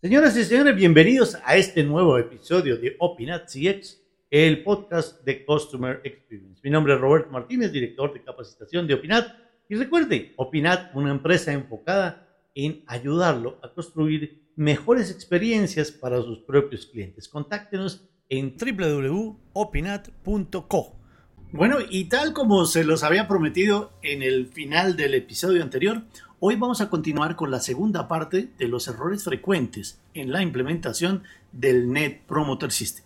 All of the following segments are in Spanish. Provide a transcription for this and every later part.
Señoras y señores, bienvenidos a este nuevo episodio de Opinat CX, el podcast de Customer Experience. Mi nombre es Roberto Martínez, director de capacitación de Opinat. Y recuerde, Opinat, una empresa enfocada en ayudarlo a construir mejores experiencias para sus propios clientes. Contáctenos en www.opinat.co. Bueno, y tal como se los había prometido en el final del episodio anterior, Hoy vamos a continuar con la segunda parte de los errores frecuentes en la implementación del Net Promoter System.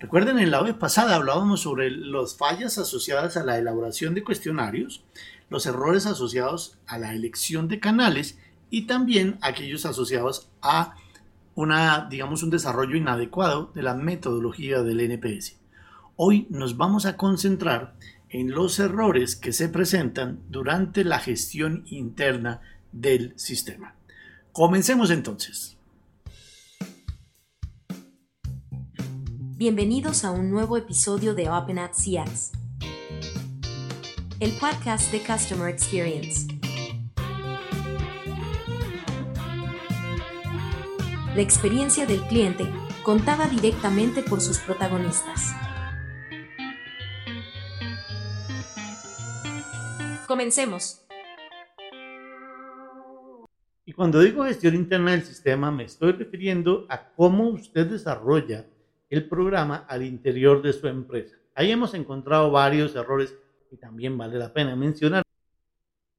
Recuerden, en la vez pasada hablábamos sobre las fallas asociadas a la elaboración de cuestionarios, los errores asociados a la elección de canales y también aquellos asociados a una, digamos, un desarrollo inadecuado de la metodología del NPS. Hoy nos vamos a concentrar en los errores que se presentan durante la gestión interna del sistema. Comencemos entonces. Bienvenidos a un nuevo episodio de Open at CX, el podcast de Customer Experience. La experiencia del cliente contada directamente por sus protagonistas. Comencemos. Y cuando digo gestión interna del sistema, me estoy refiriendo a cómo usted desarrolla el programa al interior de su empresa. Ahí hemos encontrado varios errores que también vale la pena mencionar.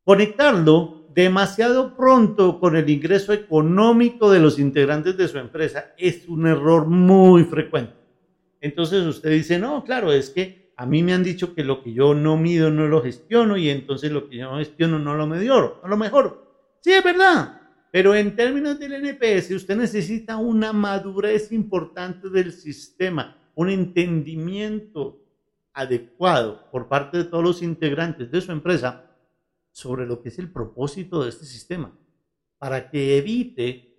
Conectarlo demasiado pronto con el ingreso económico de los integrantes de su empresa es un error muy frecuente. Entonces usted dice, no, claro, es que a mí me han dicho que lo que yo no mido no lo gestiono y entonces lo que yo no gestiono no lo mejoro, no lo mejoro. Sí, es verdad. Pero en términos del NPS, usted necesita una madurez importante del sistema, un entendimiento adecuado por parte de todos los integrantes de su empresa sobre lo que es el propósito de este sistema, para que evite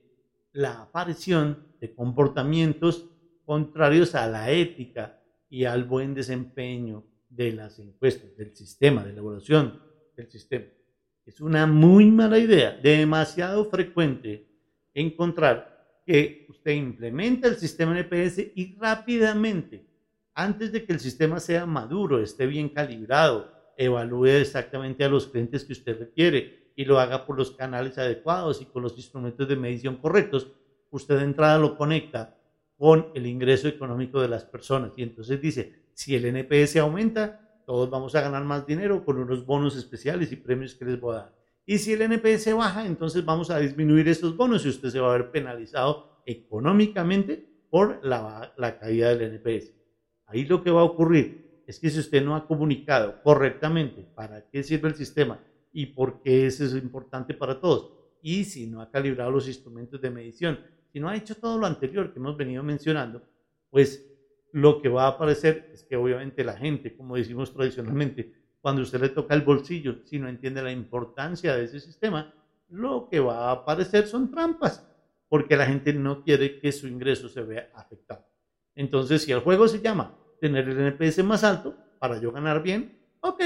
la aparición de comportamientos contrarios a la ética y al buen desempeño de las encuestas, del sistema, de elaboración del sistema. Es una muy mala idea, demasiado frecuente encontrar que usted implementa el sistema NPS y rápidamente, antes de que el sistema sea maduro, esté bien calibrado, evalúe exactamente a los clientes que usted requiere y lo haga por los canales adecuados y con los instrumentos de medición correctos, usted de entrada lo conecta con el ingreso económico de las personas. Y entonces dice, si el NPS aumenta, todos vamos a ganar más dinero con unos bonos especiales y premios que les voy a dar. Y si el NPS baja, entonces vamos a disminuir estos bonos y usted se va a ver penalizado económicamente por la, la caída del NPS. Ahí lo que va a ocurrir es que si usted no ha comunicado correctamente para qué sirve el sistema y por qué eso es importante para todos, y si no ha calibrado los instrumentos de medición si no ha hecho todo lo anterior que hemos venido mencionando, pues lo que va a aparecer es que obviamente la gente, como decimos tradicionalmente, cuando usted le toca el bolsillo, si no entiende la importancia de ese sistema, lo que va a aparecer son trampas, porque la gente no quiere que su ingreso se vea afectado. Entonces, si el juego se llama tener el NPS más alto para yo ganar bien, ok,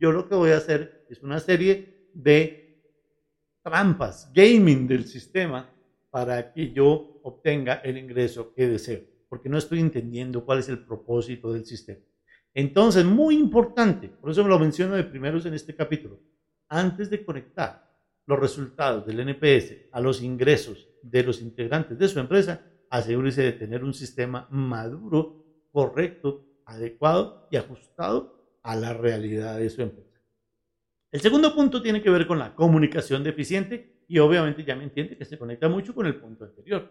yo lo que voy a hacer es una serie de trampas, gaming del sistema para que yo obtenga el ingreso que deseo, porque no estoy entendiendo cuál es el propósito del sistema. Entonces, muy importante, por eso me lo menciono de primeros en este capítulo, antes de conectar los resultados del NPS a los ingresos de los integrantes de su empresa, asegúrese de tener un sistema maduro, correcto, adecuado y ajustado a la realidad de su empresa. El segundo punto tiene que ver con la comunicación deficiente y obviamente ya me entiende que se conecta mucho con el punto anterior.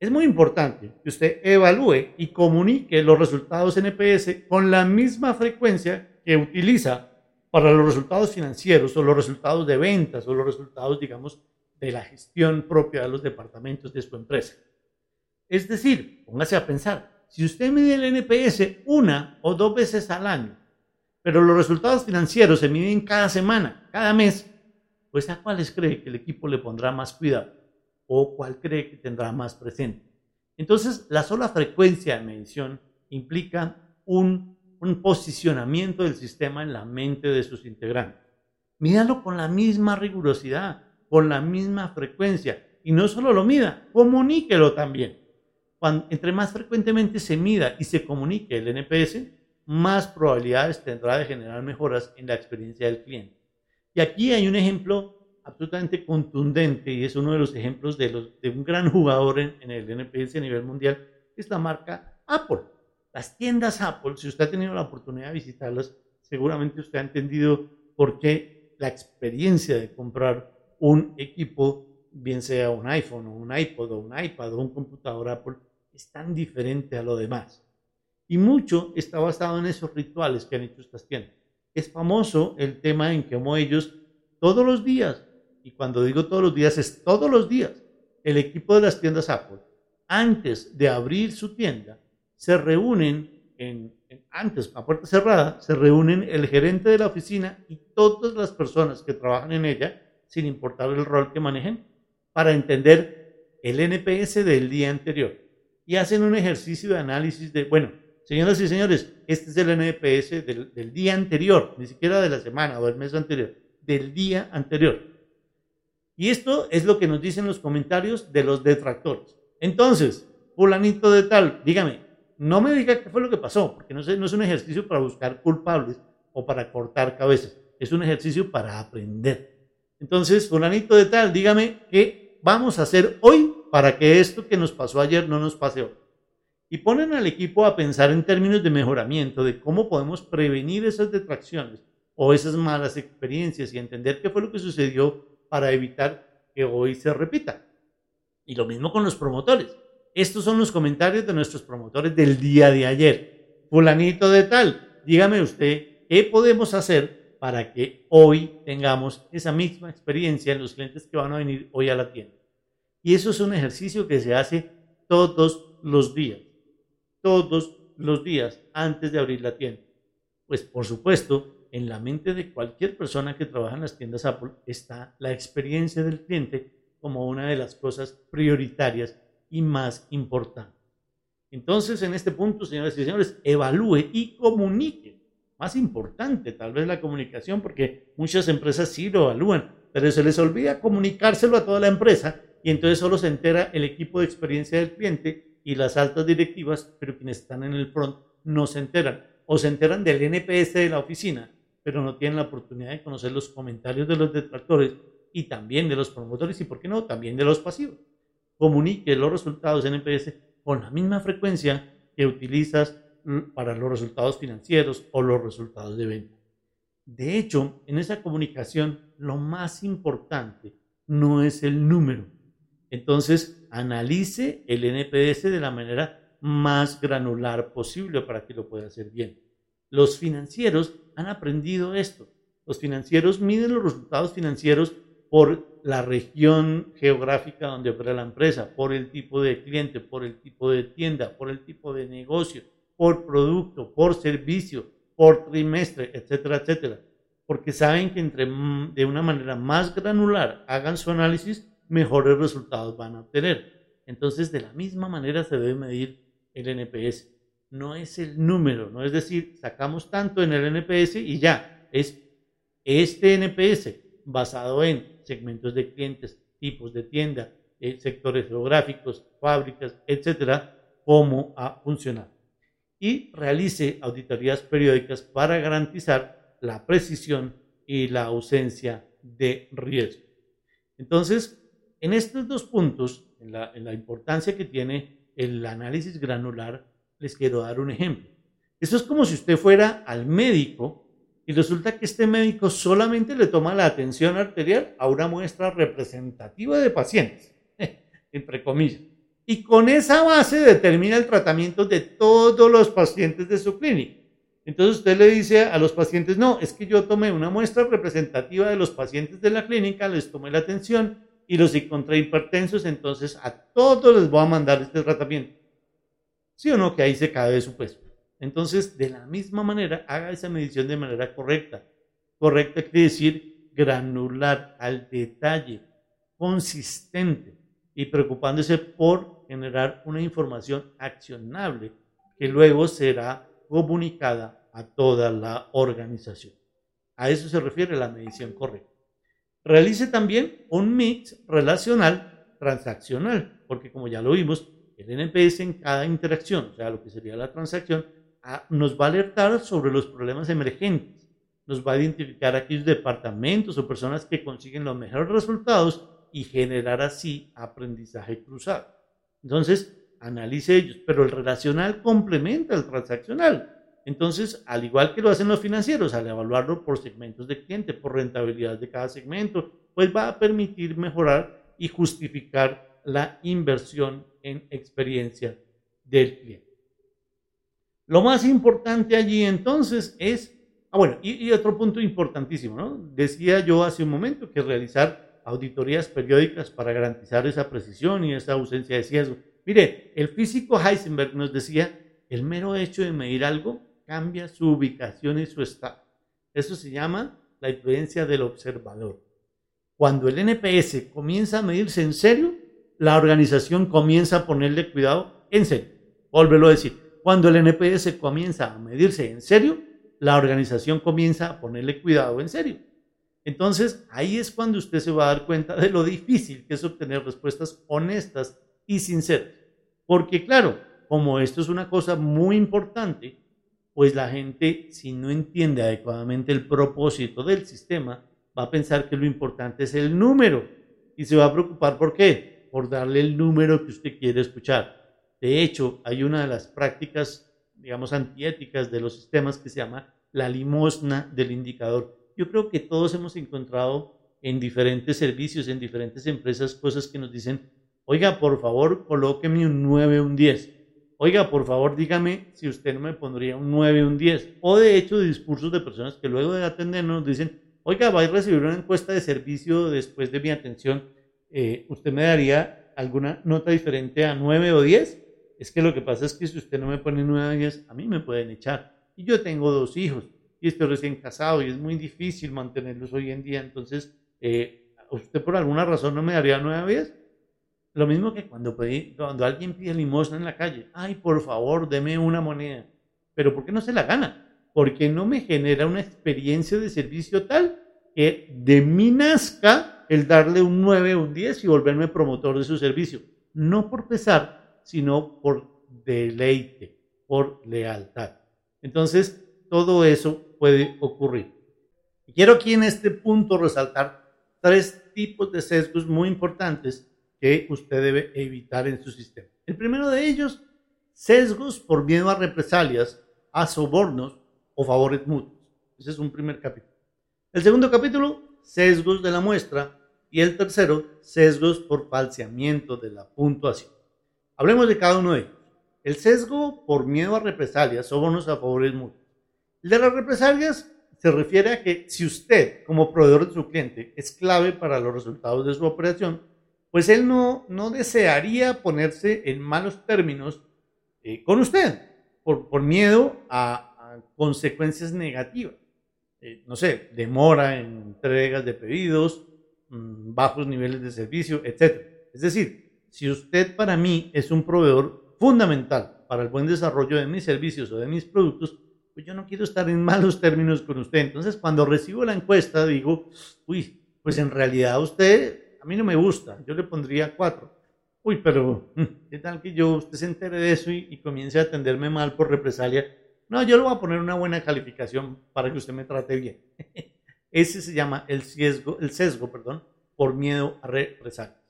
Es muy importante que usted evalúe y comunique los resultados NPS con la misma frecuencia que utiliza para los resultados financieros o los resultados de ventas o los resultados, digamos, de la gestión propia de los departamentos de su empresa. Es decir, póngase a pensar, si usted mide el NPS una o dos veces al año, pero los resultados financieros se miden cada semana, cada mes, pues a cuáles cree que el equipo le pondrá más cuidado o cuál cree que tendrá más presente. Entonces, la sola frecuencia de medición implica un, posicionamiento del sistema en la mente de sus integrantes. Míralo con la misma rigurosidad, con la misma frecuencia Y no solo lo mida, comuníquelo también. Cuando, entre más frecuentemente se mida y se comunique el NPS, más probabilidades tendrá de generar mejoras en la experiencia del cliente. Y aquí hay un ejemplo absolutamente contundente y es uno de los ejemplos de, los, de un gran jugador en, en, el NPS a nivel mundial, es la marca Apple. Las tiendas Apple, si usted ha tenido la oportunidad de visitarlas, seguramente usted ha entendido por qué la experiencia de comprar un equipo, bien sea un iPhone o un iPod o un iPad o un computador Apple, es tan diferente a lo demás. Y mucho está basado en esos rituales que han hecho estas tiendas. Es famoso el tema en que como ellos todos los días y cuando digo todos los días es todos los días, el equipo de las tiendas Apple, antes de abrir su tienda, se reúnen en, antes, a puerta cerrada, se reúnen el gerente de la oficina y todas las personas que trabajan en ella, sin importar el rol que manejen, para entender el NPS del día anterior. Y hacen un ejercicio de análisis de, bueno, señoras y señores, este es el NPS del, día anterior, ni siquiera de la semana o del mes anterior, del día anterior y esto es lo que nos dicen los comentarios de los detractores. Entonces, fulanito de tal, dígame, no me diga qué fue lo que pasó, porque no es, no es un ejercicio para buscar culpables o para cortar cabezas, es un ejercicio para aprender. Entonces, fulanito de tal, dígame qué vamos a hacer hoy para que esto que nos pasó ayer no nos pase hoy. Y ponen al equipo a pensar en términos de mejoramiento, de cómo podemos prevenir esas detracciones o esas malas experiencias y entender qué fue lo que sucedió para evitar que hoy se repita. Y lo mismo con los promotores. Estos son los comentarios de nuestros promotores del día de ayer. Fulanito de tal, dígame usted, ¿qué podemos hacer para que hoy tengamos esa misma experiencia en los clientes que van a venir hoy a la tienda? Y eso es un ejercicio que se hace todos los días, todos los días antes de abrir la tienda. Pues por supuesto, en la mente de cualquier persona que trabaja en las tiendas Apple está la experiencia del cliente como una de las cosas prioritarias y más importantes. Entonces, en este punto, señoras y señores, evalúe y comunique. Más importante, tal vez la comunicación, porque muchas empresas sí lo evalúan, pero se les olvida comunicárselo a toda la empresa y entonces solo se entera el equipo de experiencia del cliente y las altas directivas, pero quienes están en el front no se enteran o se enteran del NPS de la oficina pero no tienen la oportunidad de conocer los comentarios de los detractores y también de los promotores y, ¿por qué no?, también de los pasivos. Comunique los resultados NPS con la misma frecuencia que utilizas para los resultados financieros o los resultados de venta. De hecho, en esa comunicación lo más importante no es el número. Entonces, analice el NPS de la manera más granular posible para que lo pueda hacer bien. Los financieros han aprendido esto. Los financieros miden los resultados financieros por la región geográfica donde opera la empresa, por el tipo de cliente, por el tipo de tienda, por el tipo de negocio, por producto, por servicio, por trimestre, etcétera, etcétera. Porque saben que entre de una manera más granular hagan su análisis, mejores resultados van a obtener. Entonces, de la misma manera se debe medir el NPS no es el número, no es decir, sacamos tanto en el NPS y ya, es este NPS basado en segmentos de clientes, tipos de tienda, eh, sectores geográficos, fábricas, etcétera, cómo ha funcionado. Y realice auditorías periódicas para garantizar la precisión y la ausencia de riesgo. Entonces, en estos dos puntos, en la, importancia que tiene el análisis granular, les quiero dar un ejemplo. Esto es como si usted fuera al médico y resulta que este médico solamente le toma la atención arterial a una muestra representativa de pacientes, entre comillas. Y con esa base determina el tratamiento de todos los pacientes de su clínica. Entonces usted le dice a los pacientes, no, es que yo tomé una muestra representativa de los pacientes de la clínica, les tomé la atención y los encontré hipertensos, entonces a todos les voy a mandar este tratamiento. ¿Sí o no? Que ahí se cae de su peso. Entonces, de la misma manera, haga esa medición de manera correcta. Correcta quiere decir granular, al detalle, consistente y preocupándose por generar una información accionable que luego será comunicada a toda la organización. A eso se refiere la medición correcta. Realice también un mix relacional transaccional, porque como ya lo vimos, el NPS en cada interacción, o sea, lo que sería la transacción, nos va a alertar sobre los problemas emergentes, nos va a identificar aquellos departamentos o personas que consiguen los mejores resultados y generar así aprendizaje cruzado. Entonces, analice ellos, pero el relacional complementa el transaccional. Entonces, al igual que lo hacen los financieros, al evaluarlo por segmentos de cliente, por rentabilidad de cada segmento, pues va a permitir mejorar y justificar la inversión en experiencia del cliente. Lo más importante allí entonces es, ah bueno, y, y otro punto importantísimo, ¿no? Decía yo hace un momento que realizar auditorías periódicas para garantizar esa precisión y esa ausencia de sesgo. Mire, el físico Heisenberg nos decía, el mero hecho de medir algo cambia su ubicación y su estado. Eso se llama la influencia del observador. Cuando el NPS comienza a medirse en serio, la organización comienza a ponerle cuidado en serio. Vuelvo a decir, cuando el NPS comienza a medirse en serio, la organización comienza a ponerle cuidado en serio. Entonces, ahí es cuando usted se va a dar cuenta de lo difícil que es obtener respuestas honestas y sinceras. Porque claro, como esto es una cosa muy importante, pues la gente, si no entiende adecuadamente el propósito del sistema, va a pensar que lo importante es el número y se va a preocupar por qué, por darle el número que usted quiere escuchar. De hecho, hay una de las prácticas, digamos, antiéticas de los sistemas que se llama la limosna del indicador. Yo creo que todos hemos encontrado en diferentes servicios, en diferentes empresas, cosas que nos dicen, oiga, por favor, colóqueme un 9, un 10 oiga, por favor, dígame si usted no me pondría un 9, un 10. O de hecho, discursos de personas que luego de atendernos dicen, oiga, va a recibir una encuesta de servicio después de mi atención, eh, ¿usted me daría alguna nota diferente a 9 o 10? Es que lo que pasa es que si usted no me pone 9 o 10, a mí me pueden echar. Y yo tengo dos hijos y estoy recién casado y es muy difícil mantenerlos hoy en día. Entonces, eh, ¿usted por alguna razón no me daría 9 o 10? Lo mismo que cuando, cuando alguien pide limosna en la calle. Ay, por favor, deme una moneda. Pero ¿por qué no se la gana? Porque no me genera una experiencia de servicio tal que de mí nazca el darle un 9 o un 10 y volverme promotor de su servicio. No por pesar, sino por deleite, por lealtad. Entonces, todo eso puede ocurrir. Quiero aquí en este punto resaltar tres tipos de sesgos muy importantes que usted debe evitar en su sistema. El primero de ellos, sesgos por miedo a represalias, a sobornos o favores mutuos. Ese es un primer capítulo. El segundo capítulo, sesgos de la muestra. Y el tercero, sesgos por falseamiento de la puntuación. Hablemos de cada uno de ellos. El sesgo por miedo a represalias, sobornos a favores mutuos. El de las represalias se refiere a que si usted, como proveedor de su cliente, es clave para los resultados de su operación, pues él no, no desearía ponerse en malos términos eh, con usted por, por miedo a, consecuencias negativas. Eh, no sé, demora en entregas de pedidos, mm, bajos niveles de servicio, etc. Es decir, si usted para mí es un proveedor fundamental para el buen desarrollo de mis servicios o de mis productos, pues yo no quiero estar en malos términos con usted. Entonces, cuando recibo la encuesta, digo, uy, pues en realidad usted mí no me gusta, yo le pondría cuatro. Uy, pero mm, ¿qué tal que yo, usted se entere de eso y, comience a atenderme mal por represalia? No, yo le voy a poner una buena calificación para que usted me trate bien. Ese se llama el sesgo, el sesgo perdón, por miedo a represalias.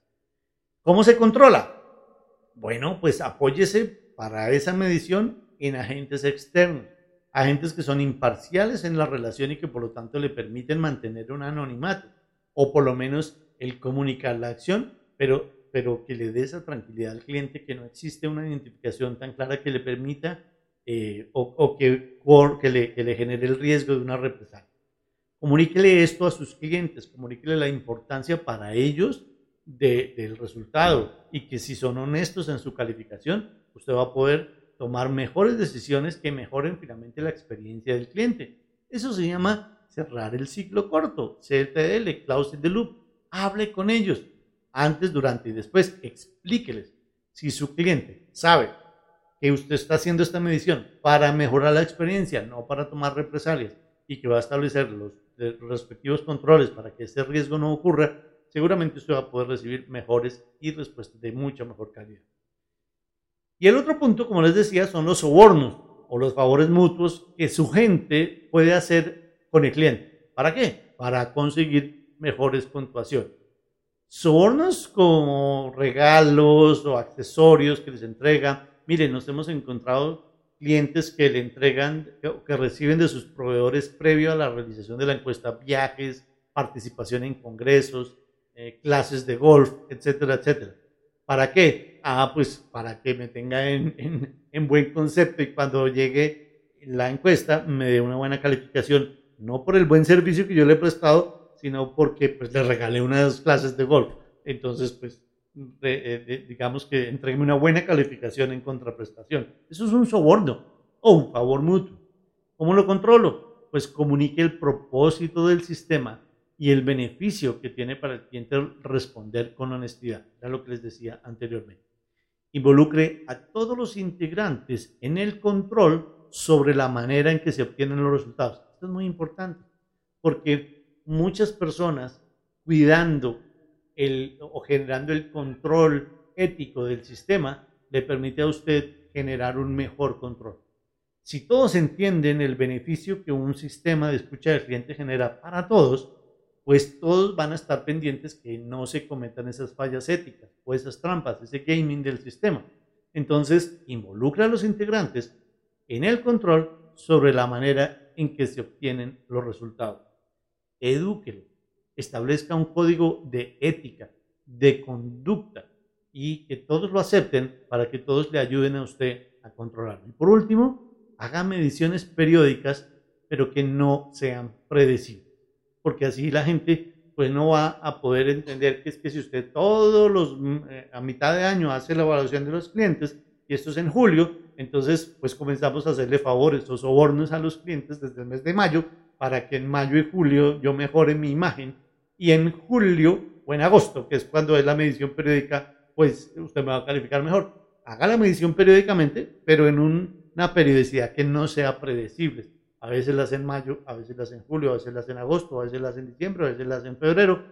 ¿Cómo se controla? Bueno, pues apóyese para esa medición en agentes externos, agentes que son imparciales en la relación y que por lo tanto le permiten mantener un anonimato o por lo menos el comunicar la acción, pero, pero que le dé esa tranquilidad al cliente que no existe una identificación tan clara que le permita eh, o, que, que, le, que, le, genere el riesgo de una represalia. Comuníquele esto a sus clientes, comuníquele la importancia para ellos del resultado y que si son honestos en su calificación, usted va a poder tomar mejores decisiones que mejoren finalmente la experiencia del cliente. Eso se llama cerrar el ciclo corto, CTL, Closing the Loop hable con ellos antes, durante y después. Explíqueles. Si su cliente sabe que usted está haciendo esta medición para mejorar la experiencia, no para tomar represalias, y que va a establecer los respectivos controles para que ese riesgo no ocurra, seguramente usted va a poder recibir mejores y respuestas de mucha mejor calidad. Y el otro punto, como les decía, son los sobornos o los favores mutuos que su gente puede hacer con el cliente. ¿Para qué? Para conseguir mejores puntuaciones. Sobornos como regalos o accesorios que les entregan. Miren, nos hemos encontrado clientes que le entregan, que reciben de sus proveedores previo a la realización de la encuesta viajes, participación en congresos, eh, clases de golf, etcétera, etcétera. ¿Para qué? Ah, pues para que me tenga en, en, buen concepto y cuando llegue la encuesta me dé una buena calificación, no por el buen servicio que yo le he prestado, sino porque pues le regalé unas clases de golf. Entonces, pues eh, digamos que entregue una buena calificación en contraprestación. Eso es un soborno o un favor mutuo. ¿Cómo lo controlo? Pues comunique el propósito del sistema y el beneficio que tiene para el cliente responder con honestidad. Era lo que les decía anteriormente. Involucre a todos los integrantes en el control sobre la manera en que se obtienen los resultados. Esto es muy importante porque muchas personas cuidando el, o generando el control ético del sistema le permite a usted generar un mejor control. Si todos entienden el beneficio que un sistema de escucha del cliente genera para todos, pues todos van a estar pendientes que no se cometan esas fallas éticas o esas trampas, ese gaming del sistema. Entonces, involucra a los integrantes en el control sobre la manera en que se obtienen los resultados. Edúquelo, establezca un código de ética, de conducta y que todos lo acepten para que todos le ayuden a usted a controlarlo. Y por último, haga mediciones periódicas, pero que no sean predecibles porque así la gente pues no va a poder entender que es que si usted todos los, mm, eh, a mitad de año hace la evaluación de los clientes, y esto es en julio, entonces pues comenzamos a hacerle favores o sobornos a los clientes desde el mes de mayo para que en mayo y julio yo mejore mi imagen y en julio o en agosto, que es cuando es la medición periódica, pues usted me va a calificar mejor. Haga la medición periódicamente, pero en una periodicidad que no sea predecible. A veces las en mayo, a veces las en julio, a veces las en agosto, a veces las en diciembre, a veces las en febrero,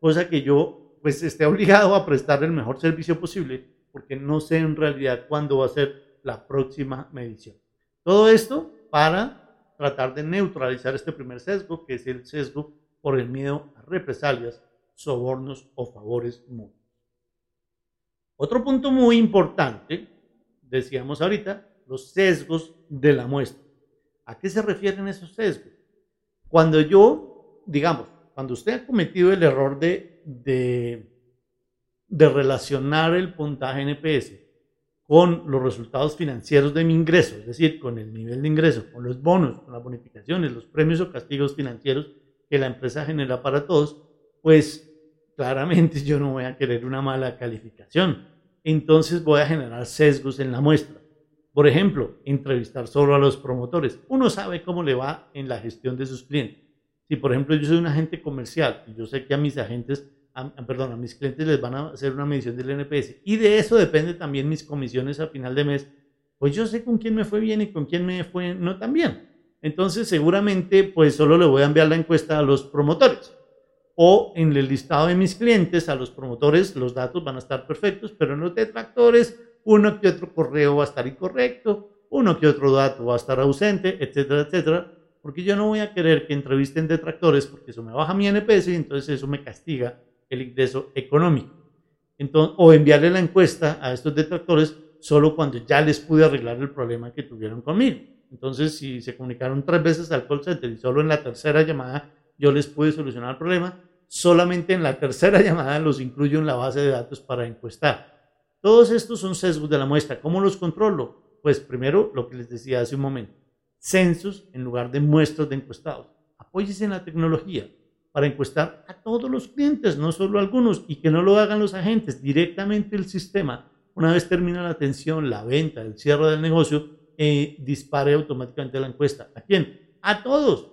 cosa que yo pues esté obligado a prestarle el mejor servicio posible porque no sé en realidad cuándo va a ser la próxima medición. Todo esto para tratar de neutralizar este primer sesgo, que es el sesgo por el miedo a represalias, sobornos o favores mutuos. Otro punto muy importante, decíamos ahorita, los sesgos de la muestra. ¿A qué se refieren esos sesgos? Cuando yo, digamos, cuando usted ha cometido el error de, de, relacionar el puntaje NPS con los resultados financieros de mi ingreso, es decir, con el nivel de ingreso, con los bonos, con las bonificaciones, los premios o castigos financieros que la empresa genera para todos, pues claramente yo no voy a querer una mala calificación. Entonces voy a generar sesgos en la muestra. Por ejemplo, entrevistar solo a los promotores. Uno sabe cómo le va en la gestión de sus clientes. Si, por ejemplo, yo soy un agente comercial y yo sé que a mis agentes, perdón, a mis clientes les van a hacer una medición del NPS y de eso depende también mis comisiones a final de mes, pues yo sé con quién me fue bien y con quién me fue no tan bien. Entonces, seguramente, pues solo le voy a enviar la encuesta a los promotores. O en el listado de mis clientes, a los promotores, los datos van a estar perfectos, pero en los detractores, uno que otro correo va a estar incorrecto, uno que otro dato va a estar ausente, etcétera, etcétera, porque yo no voy a querer que entrevisten detractores porque eso me baja mi NPS y entonces eso me castiga el ingreso económico. O enviarle la encuesta a estos detractores solo cuando ya les pude arreglar el problema que tuvieron conmigo. Entonces, si se comunicaron tres veces al call center y solo en la tercera llamada yo les pude solucionar el problema, solamente en la tercera llamada los incluyo en la base de datos para encuestar. Todos estos son sesgos de la muestra. ¿Cómo los controlo? Pues primero, lo que les decía hace un momento, censos en lugar de muestras de encuestados. Apóyese en la tecnología para encuestar a todos los clientes, no solo a algunos, y que no lo hagan los agentes, directamente el sistema. Una vez termina la atención, la venta, el cierre del negocio, eh, dispare automáticamente la encuesta. ¿A quién? A todos.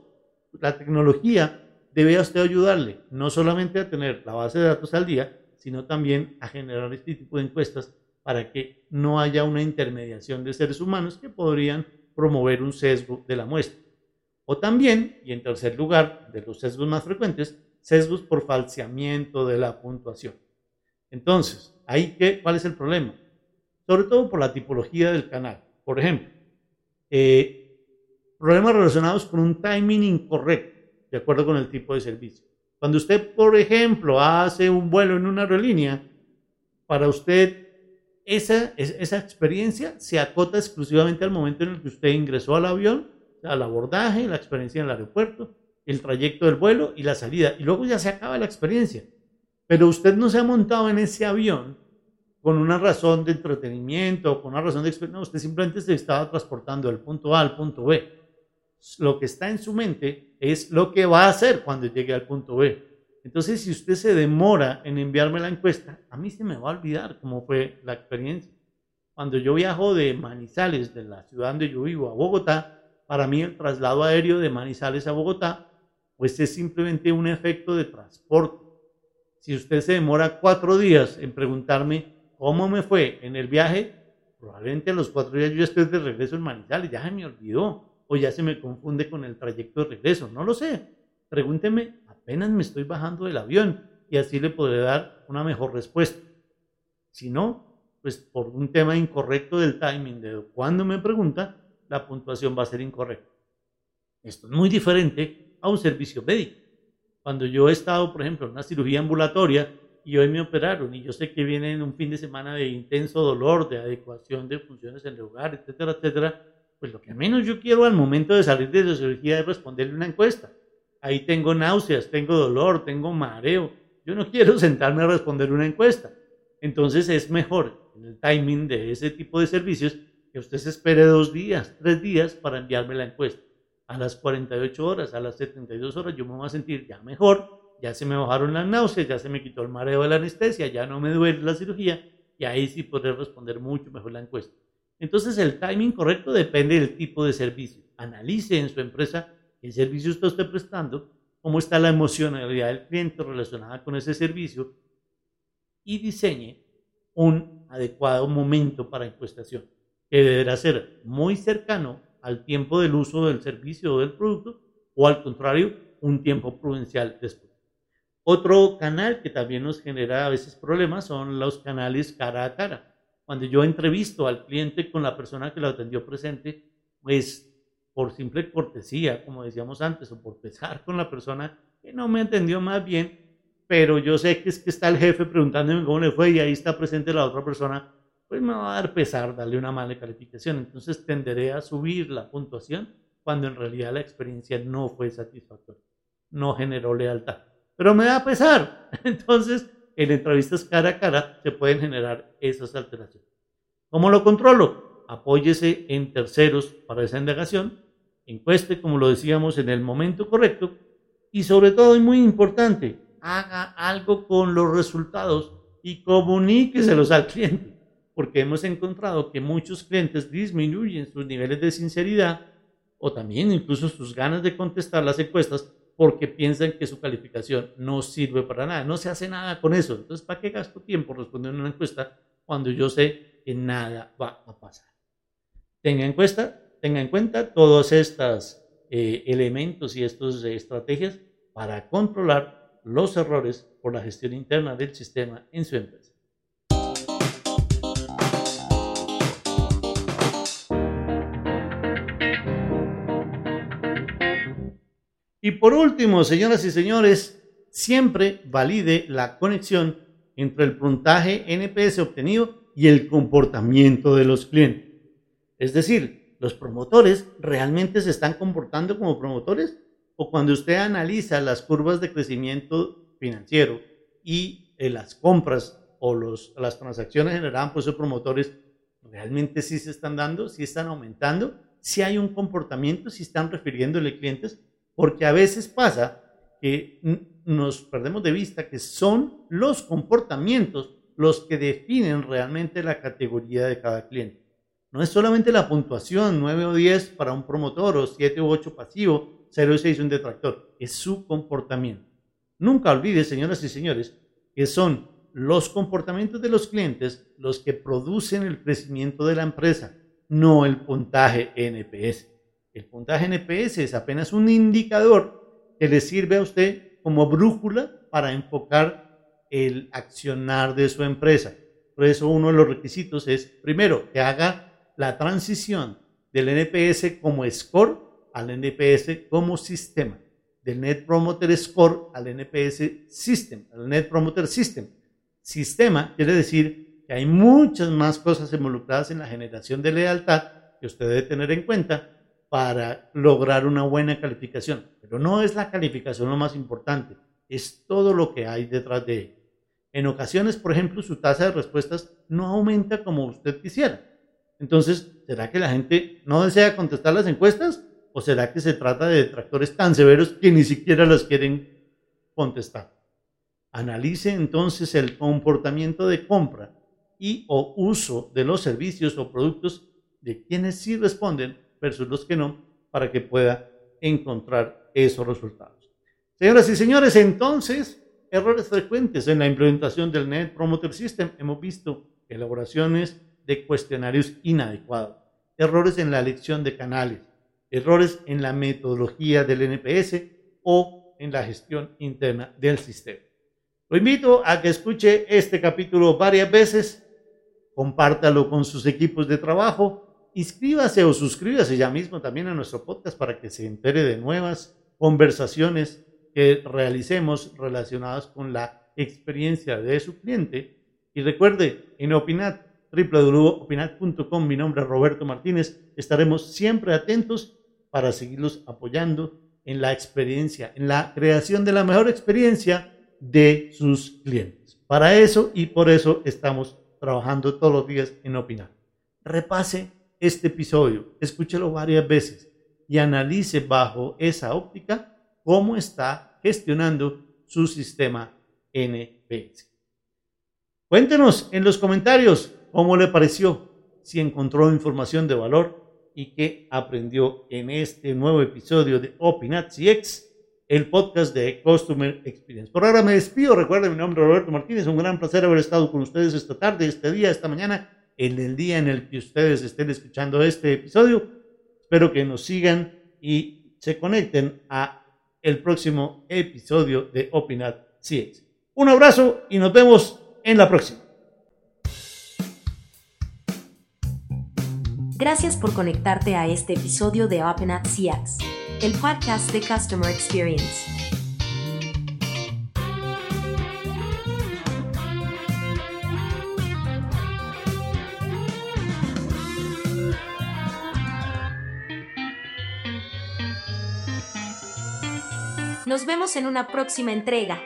La tecnología debe usted ayudarle, no solamente a tener la base de datos al día, sino también a generar este tipo de encuestas para que no haya una intermediación de seres humanos que podrían promover un sesgo de la muestra. O también, y en tercer lugar, de los sesgos más frecuentes, sesgos por falseamiento de la puntuación. Entonces, ¿ahí qué, ¿cuál es el problema? Sobre todo por la tipología del canal. Por ejemplo, eh, problemas relacionados con un timing incorrecto, de acuerdo con el tipo de servicio. Cuando usted, por ejemplo, hace un vuelo en una aerolínea, para usted esa, esa experiencia se acota exclusivamente al momento en el que usted ingresó al avión, al abordaje, la experiencia en el aeropuerto, el trayecto del vuelo y la salida. Y luego ya se acaba la experiencia. Pero usted no se ha montado en ese avión con una razón de entretenimiento, con una razón de experiencia. No, usted simplemente se estaba transportando del punto A al punto B. Lo que está en su mente es lo que va a hacer cuando llegue al punto B. Entonces, si usted se demora en enviarme la encuesta, a mí se me va a olvidar cómo fue la experiencia. Cuando yo viajo de Manizales, de la ciudad donde yo vivo, a Bogotá, para mí el traslado aéreo de Manizales a Bogotá, pues es simplemente un efecto de transporte. Si usted se demora cuatro días en preguntarme cómo me fue en el viaje, probablemente a los cuatro días yo esté de regreso en Manizales, ya se me olvidó, o ya se me confunde con el trayecto de regreso, no lo sé. Pregúnteme apenas me estoy bajando del avión y así le podré dar una mejor respuesta. Si no, pues por un tema incorrecto del timing de cuando me pregunta, la puntuación va a ser incorrecta. Esto es muy diferente a un servicio médico. Cuando yo he estado, por ejemplo, en una cirugía ambulatoria y hoy me operaron y yo sé que viene en un fin de semana de intenso dolor, de adecuación de funciones en el hogar, etcétera, etcétera, pues lo que menos yo quiero al momento de salir de la cirugía es responderle una encuesta ahí tengo náuseas, tengo dolor, tengo mareo. Yo no quiero sentarme a responder una encuesta. Entonces es mejor en el timing de ese tipo de servicios que usted se espere dos días, tres días para enviarme la encuesta. A las 48 horas, a las 72 horas yo me voy a sentir ya mejor, ya se me bajaron las náuseas, ya se me quitó el mareo de la anestesia, ya no me duele la cirugía y ahí sí podré responder mucho mejor la encuesta. Entonces el timing correcto depende del tipo de servicio. Analice en su empresa el servicio usted esté prestando, cómo está la emocionalidad del cliente relacionada con ese servicio y diseñe un adecuado momento para encuestación, que deberá ser muy cercano al tiempo del uso del servicio o del producto o al contrario, un tiempo prudencial después. Otro canal que también nos genera a veces problemas son los canales cara a cara. Cuando yo entrevisto al cliente con la persona que lo atendió presente, pues por simple cortesía, como decíamos antes, o por pesar con la persona que no me entendió más bien, pero yo sé que es que está el jefe preguntándome cómo le fue y ahí está presente la otra persona, pues me va a dar pesar darle una mala calificación. Entonces tenderé a subir la puntuación cuando en realidad la experiencia no fue satisfactoria, no generó lealtad. Pero me da pesar. Entonces, en entrevistas cara a cara se pueden generar esas alteraciones. ¿Cómo lo controlo? apóyese en terceros para esa indagación, encueste, como lo decíamos, en el momento correcto y sobre todo, y muy importante, haga algo con los resultados y comuníqueselos al cliente, porque hemos encontrado que muchos clientes disminuyen sus niveles de sinceridad o también incluso sus ganas de contestar las encuestas porque piensan que su calificación no sirve para nada, no se hace nada con eso. Entonces, ¿para qué gasto tiempo respondiendo una encuesta cuando yo sé que nada va a pasar? Tenga en cuenta, tenga en cuenta todos estos eh, elementos y estas estrategias para controlar los errores por la gestión interna del sistema en su empresa. Y por último, señoras y señores, siempre valide la conexión entre el puntaje NPS obtenido y el comportamiento de los clientes. Es decir, los promotores realmente se están comportando como promotores o cuando usted analiza las curvas de crecimiento financiero y eh, las compras o las transacciones generadas por esos promotores, realmente sí se están dando, sí están aumentando, sí hay un comportamiento, sí están refiriéndole clientes, porque a veces pasa que nos perdemos de vista que son los comportamientos los que definen realmente la categoría de cada cliente. No es solamente la puntuación, 9 o 10 para un promotor o 7 u 8 pasivo, 0 y 6 un detractor, es su comportamiento. Nunca olvide, señoras y señores, que son los comportamientos de los clientes los que producen el crecimiento de la empresa, no el puntaje NPS. El puntaje NPS es apenas un indicador que le sirve a usted como brújula para enfocar el accionar de su empresa. Por eso uno de los requisitos es, primero, que haga la transición del NPS como score al NPS como sistema, del Net Promoter Score al NPS System, al Net Promoter System. Sistema quiere decir que hay muchas más cosas involucradas en la generación de lealtad que usted debe tener en cuenta para lograr una buena calificación. Pero no es la calificación lo más importante, es todo lo que hay detrás de ella. En ocasiones, por ejemplo, su tasa de respuestas no aumenta como usted quisiera. Entonces, ¿será que la gente no desea contestar las encuestas? ¿O será que se trata de detractores tan severos que ni siquiera las quieren contestar? Analice entonces el comportamiento de compra y o uso de los servicios o productos de quienes sí responden versus los que no, para que pueda encontrar esos resultados. Señoras y señores, entonces, errores frecuentes en la implementación del Net Promoter System. Hemos visto elaboraciones de cuestionarios inadecuados, errores en la elección de canales, errores en la metodología del NPS o en la gestión interna del sistema. Lo invito a que escuche este capítulo varias veces, compártalo con sus equipos de trabajo inscríbase o suscríbase ya mismo también a nuestro podcast para que se entere de nuevas conversaciones que realicemos relacionadas con la experiencia de su cliente. Y recuerde, en Opinat, www.opinat.com, mi nombre es Roberto Martínez, estaremos siempre atentos para seguirlos apoyando en la experiencia, en la creación de la mejor experiencia de sus clientes. Para eso y por eso estamos trabajando todos los días en Opinat. Repase este episodio, escúchelo varias veces y analice bajo esa óptica cómo está gestionando su sistema NPS. Cuéntenos en los comentarios cómo le pareció, si encontró información de valor y qué aprendió en este nuevo episodio de Opinat CX, el podcast de Customer Experience. Por ahora me despido. Recuerden, mi nombre es Roberto Martínez. Un gran placer haber estado con ustedes esta tarde, este día, esta mañana en el día en el que ustedes estén escuchando este episodio. Espero que nos sigan y se conecten a el próximo episodio de Opinat CX. Un abrazo y nos vemos en la próxima. Gracias por conectarte a este episodio de Opinat CX, el podcast de Customer Experience. Nos vemos en una próxima entrega.